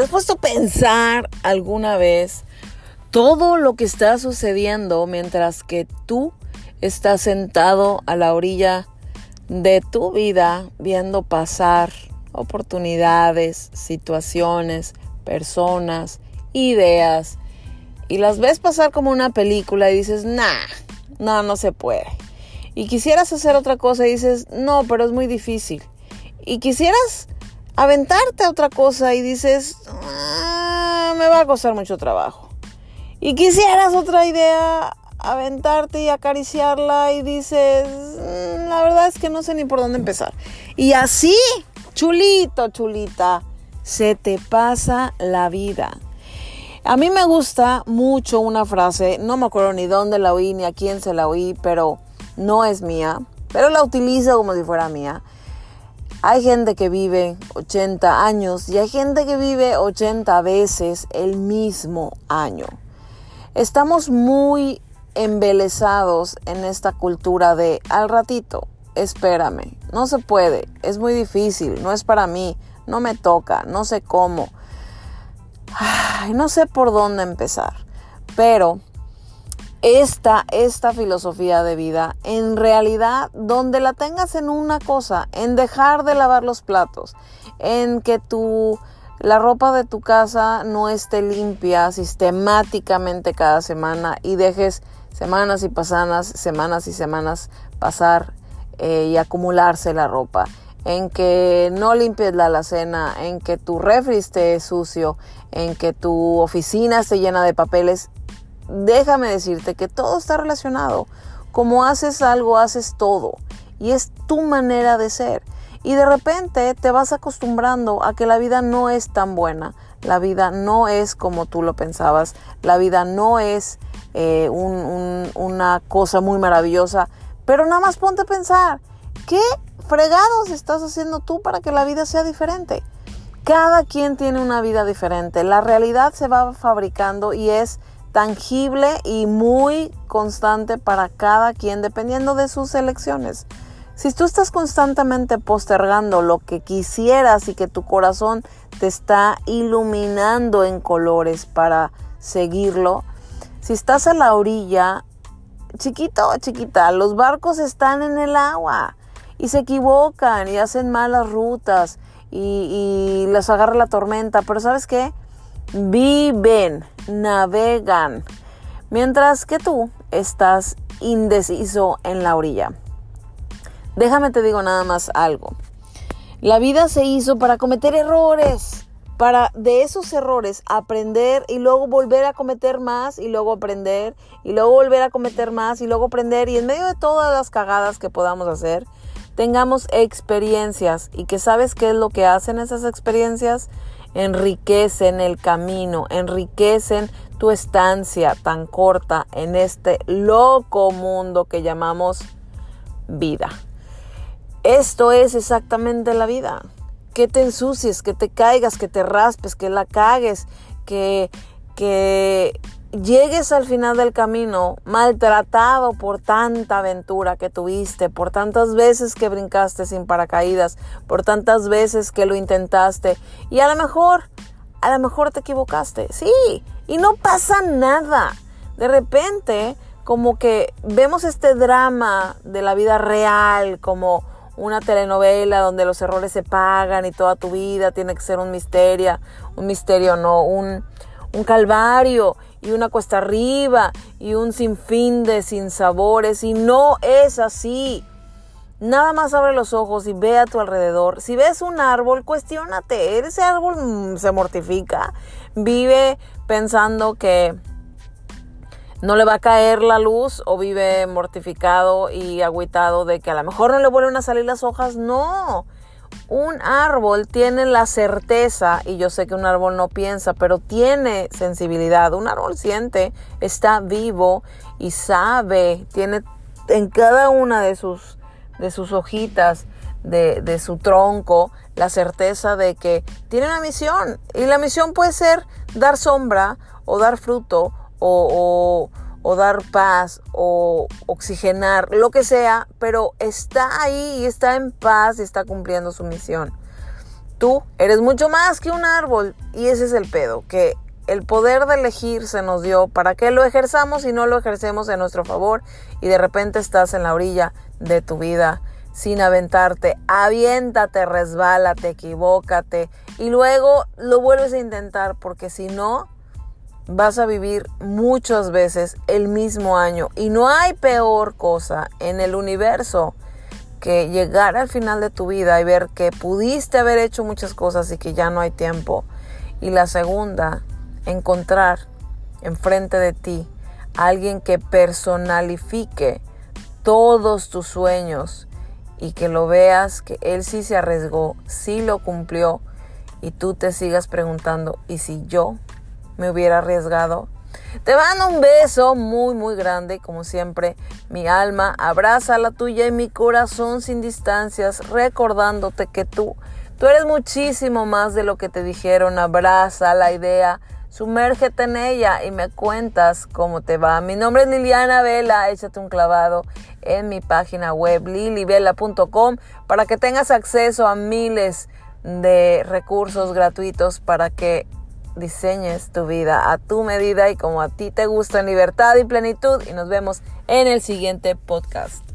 ¿Te has puesto a pensar alguna vez todo lo que está sucediendo mientras que tú estás sentado a la orilla de tu vida viendo pasar oportunidades, situaciones, personas, ideas y las ves pasar como una película y dices, nah, no, no se puede. Y quisieras hacer otra cosa y dices, no, pero es muy difícil. Y quisieras aventarte a otra cosa y dices, ah, me va a costar mucho trabajo. Y quisieras otra idea, aventarte y acariciarla y dices, mm, la verdad es que no sé ni por dónde empezar. Y así, chulito, chulita, se te pasa la vida. A mí me gusta mucho una frase, no me acuerdo ni dónde la oí ni a quién se la oí, pero no es mía, pero la utilizo como si fuera mía. Hay gente que vive 80 años y hay gente que vive 80 veces el mismo año. Estamos muy embelesados en esta cultura de al ratito, espérame, no se puede, es muy difícil, no es para mí, no me toca, no sé cómo. no sé por dónde empezar, pero esta, esta filosofía de vida, en realidad, donde la tengas en una cosa, en dejar de lavar los platos, en que tu, la ropa de tu casa no esté limpia sistemáticamente cada semana y dejes semanas y pasanas, semanas y semanas pasar eh, y acumularse la ropa, en que no limpies la alacena, en que tu refri esté sucio, en que tu oficina esté llena de papeles, déjame decirte que todo está relacionado. Como haces algo, haces todo. Y es tu manera de ser. Y de repente te vas acostumbrando a que la vida no es tan buena. La vida no es como tú lo pensabas. La vida no es eh, una cosa muy maravillosa. Pero nada más ponte a pensar, ¿qué fregados estás haciendo tú para que la vida sea diferente? Cada quien tiene una vida diferente. La realidad se va fabricando y es tangible y muy constante para cada quien dependiendo de sus elecciones. Si tú estás constantemente postergando lo que quisieras y que tu corazón te está iluminando en colores para seguirlo, si estás a la orilla, chiquito chiquita, los barcos están en el agua y se equivocan y hacen malas rutas y, y les agarra la tormenta, pero ¿sabes qué? Viven, navegan, mientras que tú estás indeciso en la orilla. Déjame te digo nada más algo. La vida se hizo para cometer errores, para de esos errores aprender y luego volver a cometer más y luego aprender y luego volver a cometer más y luego aprender y en medio de todas las cagadas que podamos hacer, tengamos experiencias y que sabes qué es lo que hacen esas experiencias, enriquecen el camino, enriquecen tu estancia tan corta en este loco mundo que llamamos vida. Esto es exactamente la vida. Que te ensucies, que te caigas, que te raspes, que la cagues, que, que llegues al final del camino maltratado por tanta aventura que tuviste, por tantas veces que brincaste sin paracaídas, por tantas veces que lo intentaste y a lo mejor, a lo mejor te equivocaste, sí, y no pasa nada. De repente, como que vemos este drama de la vida real como una telenovela donde los errores se pagan y toda tu vida tiene que ser un misterio, un misterio no, un, un calvario y una cuesta arriba y un sinfín de sinsabores y no es así. Nada más abre los ojos y ve a tu alrededor. Si ves un árbol, cuestiónate. Ese árbol mm, se mortifica. Vive pensando que no le va a caer la luz o vive mortificado y agüitado de que a lo mejor no le vuelven a salir las hojas. No. Un árbol tiene la certeza, y yo sé que un árbol no piensa, pero tiene sensibilidad. Un árbol siente, está vivo y sabe, tiene en cada una de sus, de sus hojitas, de, de su tronco, la certeza de que tiene una misión. Y la misión puede ser dar sombra o dar fruto o, o o dar paz o oxigenar, lo que sea, pero está ahí y está en paz y está cumpliendo su misión. Tú eres mucho más que un árbol y ese es el pedo, que el poder de elegir se nos dio para que lo ejerzamos y no lo ejercemos en nuestro favor y de repente estás en la orilla de tu vida sin aventarte. Aviéntate, resbálate, equivócate y luego lo vuelves a intentar porque si no vas a vivir muchas veces el mismo año y no hay peor cosa en el universo que llegar al final de tu vida y ver que pudiste haber hecho muchas cosas y que ya no hay tiempo. Y la segunda, encontrar enfrente de ti a alguien que personalifique todos tus sueños y que lo veas que él sí se arriesgó, sí lo cumplió y tú te sigas preguntando, ¿y si yo me hubiera arriesgado? Te mando un beso muy, muy grande, como siempre. Mi alma abraza la tuya y mi corazón sin distancias, recordándote que tú, tú eres muchísimo más de lo que te dijeron. Abraza la idea, sumérgete en ella y me cuentas cómo te va. Mi nombre es Liliana Vela, échate un clavado en mi página web lilivela.com para que tengas acceso a miles de recursos gratuitos para que diseñes tu vida a tu medida y como a ti te gusta en libertad y plenitud. Y nos vemos en el siguiente podcast.